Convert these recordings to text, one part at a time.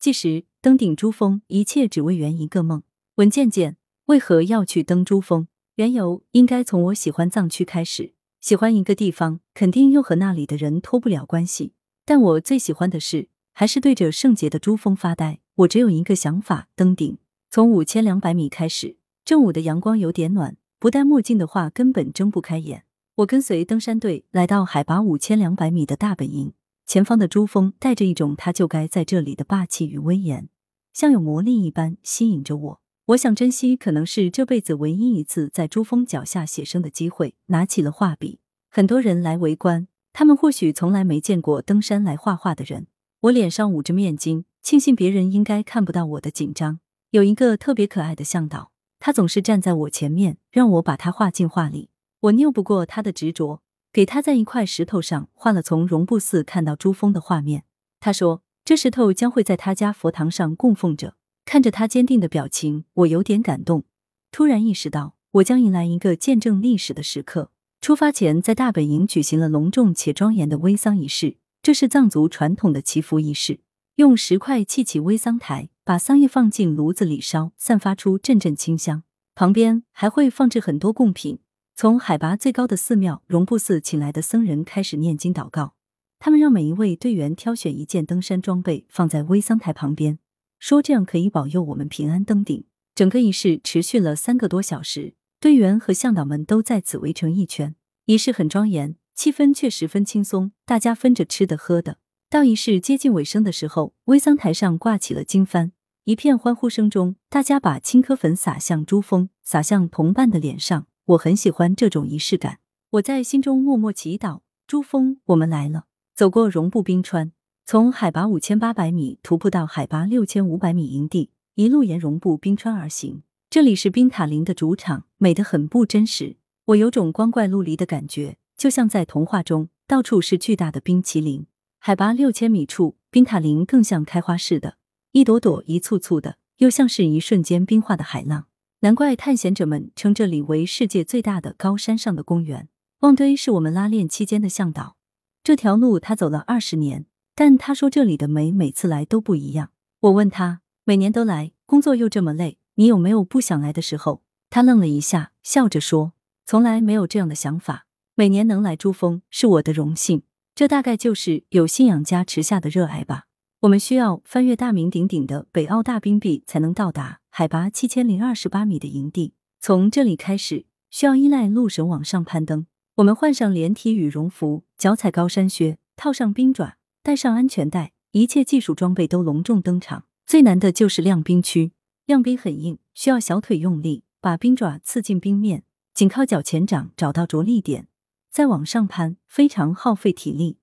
届时登顶珠峰，一切只为圆一个梦。文件件，为何要去登珠峰？缘由应该从我喜欢藏区开始。喜欢一个地方，肯定又和那里的人脱不了关系。但我最喜欢的是，还是对着圣洁的珠峰发呆。我只有一个想法：登顶。从五千两百米开始，正午的阳光有点暖，不戴墨镜的话根本睁不开眼。我跟随登山队来到海拔五千两百米的大本营，前方的珠峰带着一种它就该在这里的霸气与威严，像有魔力一般吸引着我。我想珍惜可能是这辈子唯一一次在珠峰脚下写生的机会，拿起了画笔。很多人来围观，他们或许从来没见过登山来画画的人。我脸上捂着面巾，庆幸别人应该看不到我的紧张。有一个特别可爱的向导，他总是站在我前面，让我把他画进画里。我拗不过他的执着，给他在一块石头上画了从绒布寺看到珠峰的画面。他说，这石头将会在他家佛堂上供奉着。看着他坚定的表情，我有点感动。突然意识到，我将迎来一个见证历史的时刻。出发前，在大本营举行了隆重且庄严的煨桑仪式，这是藏族传统的祈福仪式。用石块砌起煨桑台，把桑叶放进炉子里烧，散发出阵阵清香。旁边还会放置很多贡品。从海拔最高的寺庙绒布寺请来的僧人开始念经祷告，他们让每一位队员挑选一件登山装备放在煨桑台旁边。说这样可以保佑我们平安登顶。整个仪式持续了三个多小时，队员和向导们都在此围成一圈。仪式很庄严，气氛却十分轻松，大家分着吃的喝的。到仪式接近尾声的时候，微桑台上挂起了经幡，一片欢呼声中，大家把青稞粉撒向珠峰，撒向同伴的脸上。我很喜欢这种仪式感，我在心中默默祈祷：珠峰，我们来了。走过绒布冰川。从海拔五千八百米徒步到海拔六千五百米营地，一路沿绒布冰川而行。这里是冰塔林的主场，美得很不真实。我有种光怪陆离的感觉，就像在童话中，到处是巨大的冰淇淋。海拔六千米处，冰塔林更像开花似的，一朵朵、一簇簇的，又像是一瞬间冰化的海浪。难怪探险者们称这里为世界最大的高山上的公园。旺堆是我们拉练期间的向导，这条路他走了二十年。但他说这里的美每次来都不一样。我问他，每年都来，工作又这么累，你有没有不想来的时候？他愣了一下，笑着说：“从来没有这样的想法。每年能来珠峰是我的荣幸。这大概就是有信仰加持下的热爱吧。我们需要翻越大名鼎鼎的北澳大冰壁，才能到达海拔七千零二十八米的营地。从这里开始，需要依赖路绳往上攀登。我们换上连体羽绒服，脚踩高山靴，套上冰爪。”带上安全带，一切技术装备都隆重登场。最难的就是亮冰区，亮冰很硬，需要小腿用力把冰爪刺进冰面，紧靠脚前掌找到着力点，再往上攀，非常耗费体力，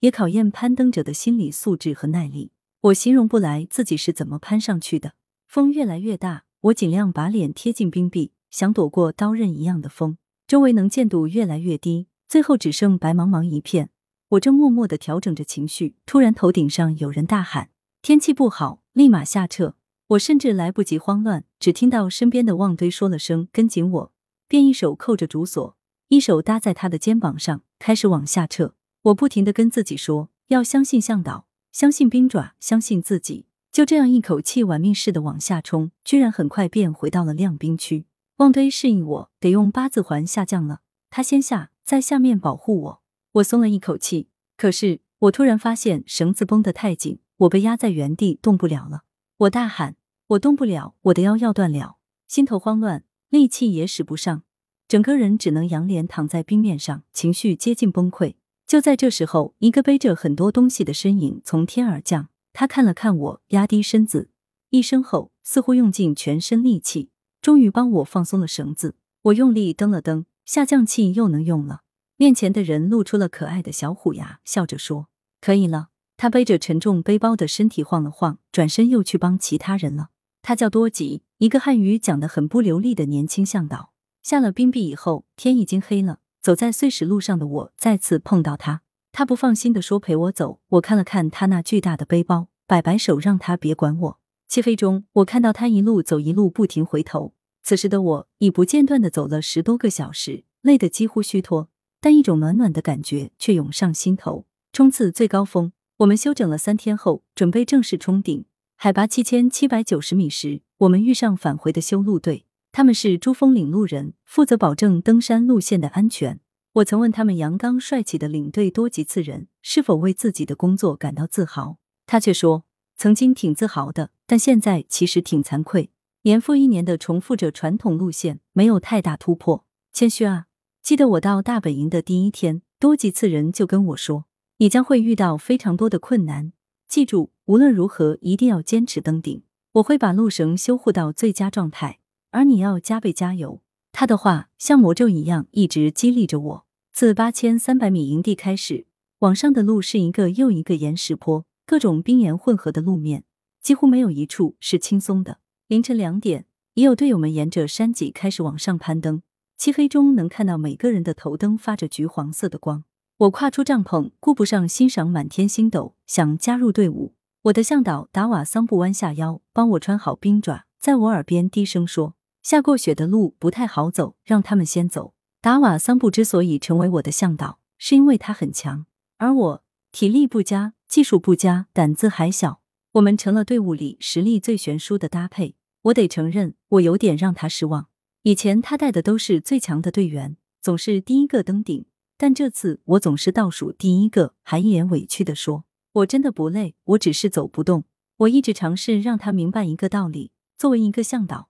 也考验攀登者的心理素质和耐力。我形容不来自己是怎么攀上去的。风越来越大，我尽量把脸贴近冰壁，想躲过刀刃一样的风。周围能见度越来越低，最后只剩白茫茫一片。我正默默的调整着情绪，突然头顶上有人大喊：“天气不好，立马下撤！”我甚至来不及慌乱，只听到身边的旺堆说了声“跟紧我”，便一手扣着竹索，一手搭在他的肩膀上，开始往下撤。我不停的跟自己说：“要相信向导，相信冰爪，相信自己。”就这样一口气玩命似的往下冲，居然很快便回到了亮冰区。旺堆示意我得用八字环下降了，他先下，在下面保护我。我松了一口气，可是我突然发现绳子绷得太紧，我被压在原地动不了了。我大喊：“我动不了，我的腰要断了！”心头慌乱，力气也使不上，整个人只能仰脸躺在冰面上，情绪接近崩溃。就在这时候，一个背着很多东西的身影从天而降，他看了看我，压低身子，一声吼，似乎用尽全身力气，终于帮我放松了绳子。我用力蹬了蹬，下降器又能用了。面前的人露出了可爱的小虎牙，笑着说：“可以了。”他背着沉重背包的身体晃了晃，转身又去帮其他人了。他叫多吉，一个汉语讲得很不流利的年轻向导。下了冰壁以后，天已经黑了。走在碎石路上的我再次碰到他，他不放心的说：“陪我走。”我看了看他那巨大的背包，摆摆手让他别管我。漆黑中，我看到他一路走一路不停回头。此时的我已不间断的走了十多个小时，累得几乎虚脱。但一种暖暖的感觉却涌上心头。冲刺最高峰，我们休整了三天后，准备正式冲顶。海拔七千七百九十米时，我们遇上返回的修路队，他们是珠峰领路人，负责保证登山路线的安全。我曾问他们，阳刚帅气的领队多吉次人是否为自己的工作感到自豪？他却说，曾经挺自豪的，但现在其实挺惭愧，年复一年的重复着传统路线，没有太大突破。谦虚啊！记得我到大本营的第一天，多吉次人就跟我说：“你将会遇到非常多的困难。”记住，无论如何一定要坚持登顶。我会把路绳修护到最佳状态，而你要加倍加油。他的话像魔咒一样，一直激励着我。自八千三百米营地开始，往上的路是一个又一个岩石坡，各种冰岩混合的路面，几乎没有一处是轻松的。凌晨两点，已有队友们沿着山脊开始往上攀登，漆黑中能看到每个人的头灯发着橘黄色的光。我跨出帐篷，顾不上欣赏满天星斗，想加入队伍。我的向导达瓦桑布弯下腰，帮我穿好冰爪，在我耳边低声说：“下过雪的路不太好走，让他们先走。”达瓦桑布之所以成为我的向导，是因为他很强，而我体力不佳，技术不佳，胆子还小。我们成了队伍里实力最悬殊的搭配。我得承认，我有点让他失望。以前他带的都是最强的队员，总是第一个登顶。但这次我总是倒数第一个，还一脸委屈的说：“我真的不累，我只是走不动。”我一直尝试让他明白一个道理：作为一个向导，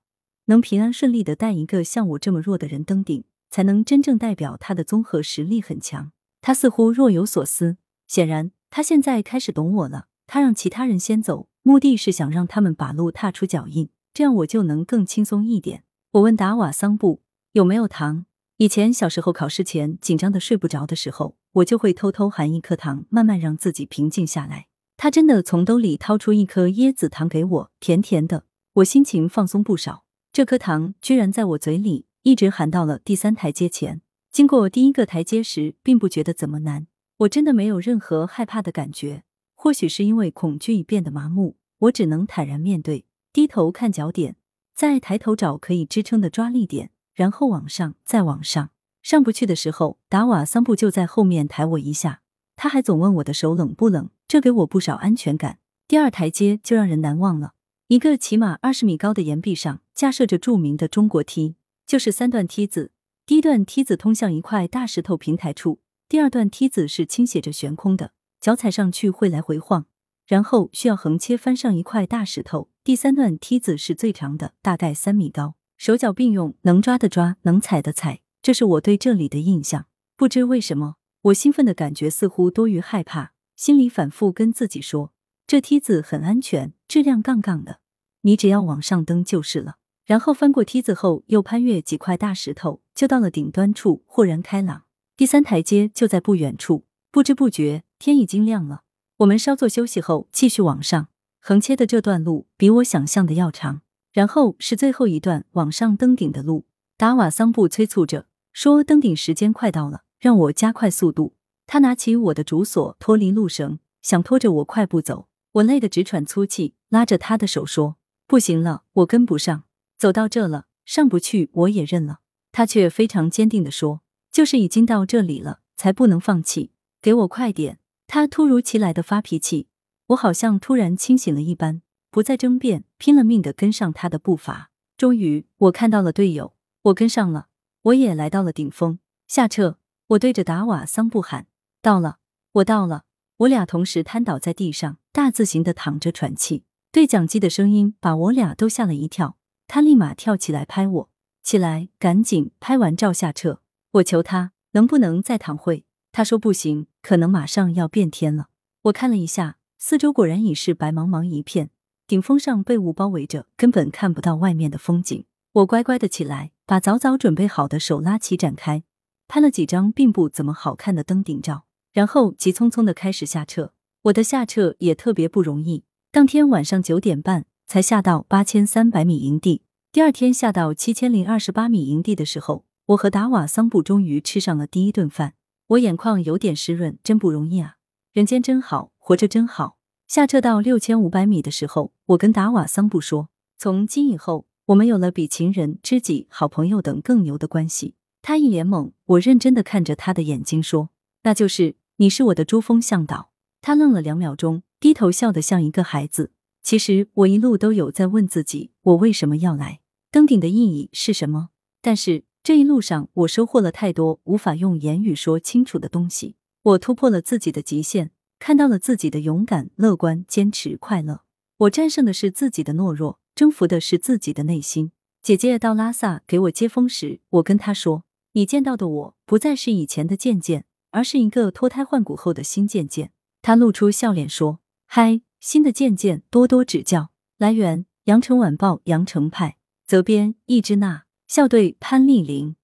能平安顺利的带一个像我这么弱的人登顶，才能真正代表他的综合实力很强。他似乎若有所思，显然他现在开始懂我了。他让其他人先走，目的是想让他们把路踏出脚印，这样我就能更轻松一点。我问达瓦桑布有没有糖。以前小时候考试前紧张的睡不着的时候，我就会偷偷含一颗糖，慢慢让自己平静下来。他真的从兜里掏出一颗椰子糖给我，甜甜的，我心情放松不少。这颗糖居然在我嘴里一直含到了第三台阶前。经过第一个台阶时，并不觉得怎么难，我真的没有任何害怕的感觉。或许是因为恐惧已变得麻木，我只能坦然面对，低头看脚点，再抬头找可以支撑的抓力点。然后往上，再往上，上不去的时候，达瓦桑布就在后面抬我一下。他还总问我的手冷不冷，这给我不少安全感。第二台阶就让人难忘了，一个起码二十米高的岩壁上架设着著名的中国梯，就是三段梯子。第一段梯子通向一块大石头平台处，第二段梯子是倾斜着悬空的，脚踩上去会来回晃，然后需要横切翻上一块大石头。第三段梯子是最长的，大概三米高。手脚并用，能抓的抓，能踩的踩，这是我对这里的印象。不知为什么，我兴奋的感觉似乎多于害怕，心里反复跟自己说：这梯子很安全，质量杠杠的，你只要往上登就是了。然后翻过梯子后，又攀越几块大石头，就到了顶端处，豁然开朗。第三台阶就在不远处。不知不觉，天已经亮了。我们稍作休息后，继续往上。横切的这段路比我想象的要长。然后是最后一段往上登顶的路，达瓦桑布催促着说：“登顶时间快到了，让我加快速度。”他拿起我的竹索，脱离路绳，想拖着我快步走。我累得直喘粗气，拉着他的手说：“不行了，我跟不上。走到这了，上不去我也认了。”他却非常坚定地说：“就是已经到这里了，才不能放弃。给我快点！”他突如其来的发脾气，我好像突然清醒了一般。不再争辩，拼了命的跟上他的步伐。终于，我看到了队友，我跟上了，我也来到了顶峰。下撤！我对着达瓦桑布喊：“到了，我到了！”我俩同时瘫倒在地上，大字形的躺着喘气。对讲机的声音把我俩都吓了一跳。他立马跳起来拍我：“起来，赶紧拍完照下撤。”我求他能不能再躺会，他说不行，可能马上要变天了。我看了一下四周，果然已是白茫茫一片。顶峰上被雾包围着，根本看不到外面的风景。我乖乖的起来，把早早准备好的手拉起展开，拍了几张并不怎么好看的登顶照，然后急匆匆的开始下撤。我的下撤也特别不容易，当天晚上九点半才下到八千三百米营地。第二天下到七千零二十八米营地的时候，我和达瓦桑布终于吃上了第一顿饭。我眼眶有点湿润，真不容易啊！人间真好，活着真好。下撤到六千五百米的时候，我跟达瓦桑布说：“从今以后，我们有了比情人、知己、好朋友等更牛的关系。”他一脸懵，我认真的看着他的眼睛说：“那就是你是我的珠峰向导。”他愣了两秒钟，低头笑得像一个孩子。其实我一路都有在问自己，我为什么要来？登顶的意义是什么？但是这一路上，我收获了太多无法用言语说清楚的东西。我突破了自己的极限，看到了自己的勇敢、乐观、坚持、快乐。我战胜的是自己的懦弱，征服的是自己的内心。姐姐到拉萨给我接风时，我跟她说：“你见到的我不再是以前的健健，而是一个脱胎换骨后的新健健。”她露出笑脸说：“嗨，新的见见，多多指教。”来源：羊城晚报羊城派，责编：易之娜，校对：潘丽玲。